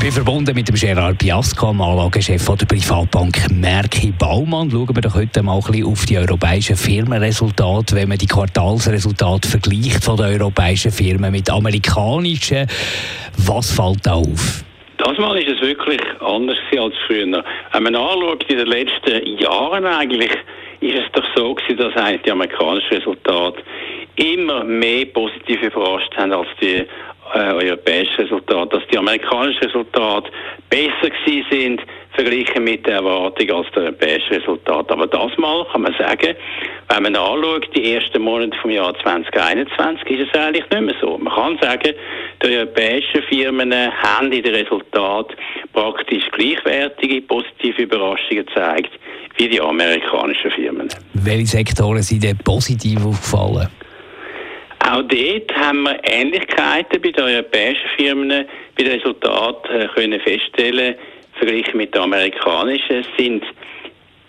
bin verbunden mit dem Gerard Piasco, dem Anlagechef der Privatbank Merki Baumann. Schauen wir doch heute mal ein bisschen auf die europäischen Firmenresultate, wenn man die Quartalsresultate vergleicht von den europäischen Firmen mit amerikanischen. Was fällt da auf? Das Mal ist es wirklich anders als früher. Wenn man anschaut, in den letzten Jahren eigentlich, ist es doch so gewesen, dass eigentlich die amerikanischen Resultate immer mehr positiv überrascht haben als die äh, europäischen Resultate, dass die amerikanischen Resultate besser gewesen sind verglichen mit der Erwartung als der europäische Resultat. Aber das mal kann man sagen, wenn man anschaut, die ersten Monate vom Jahr 2021, ist es eigentlich nicht mehr so. Man kann sagen, die europäischen Firmen haben in den Resultaten praktisch gleichwertige positive Überraschungen gezeigt wie die amerikanischen Firmen. Welche Sektoren sind denn positiv aufgefallen? Auch dort haben wir Ähnlichkeiten bei den europäischen Firmen bei den Resultaten äh, können feststellen verglichen mit den amerikanischen. Es sind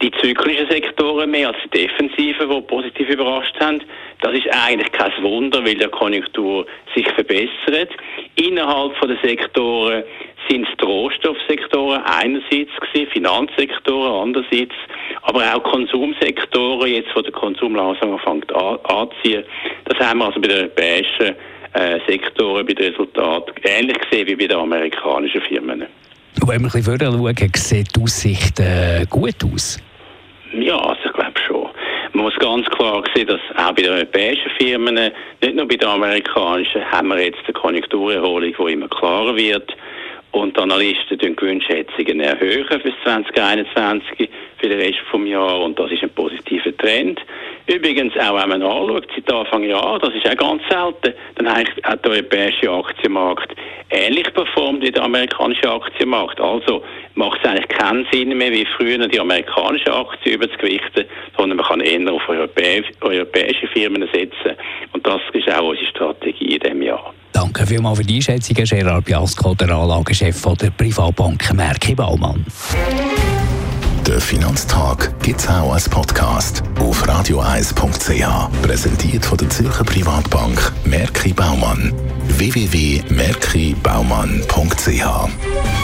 die zyklischen Sektoren mehr als die defensiven, die positiv überrascht haben. Das ist eigentlich kein Wunder, weil die Konjunktur sich verbessert. Innerhalb der Sektoren sind es die Rohstoffsektoren einerseits gewesen, Finanzsektoren andererseits, aber auch Konsumsektoren, jetzt wo der Konsum langsam anfängt anzuziehen. Das haben wir also bei den europäischen äh, Sektoren, bei den Resultaten ähnlich gesehen wie bei den amerikanischen Firmen. Und wenn wir ein bisschen schauen, sieht die Aussicht äh, gut aus? Ja, also ich glaube schon. Man muss ganz klar sehen, dass auch bei den europäischen Firmen, nicht nur bei den amerikanischen, haben wir jetzt eine Konjunkturerholung, die immer klarer wird. Und die Analysten erhöhen Gewinnschätzungen erhöhen für 2021, für den Rest des Jahres. Und das ist ein positiver Trend. Übrigens, auch wenn man anschaut, seit Anfang Jahr, das ist auch ganz selten, dann hat der europäische Aktienmarkt ähnlich performt wie der amerikanische Aktienmarkt. Also macht es eigentlich keinen Sinn mehr, wie früher die amerikanische Aktie überzugewichten, sondern man kann eher auf europäische Firmen setzen. Und das ist auch unsere Strategie in diesem Jahr. Danke vielmals für die Einschätzung, Gerard Biasco, der Anlagechef der Privatbank Merki Baumann. Der Finanztag gibt es auch als Podcast auf radioeis.ch. Präsentiert von der Zürcher Privatbank Merki Baumann. www.merkibaumann.ch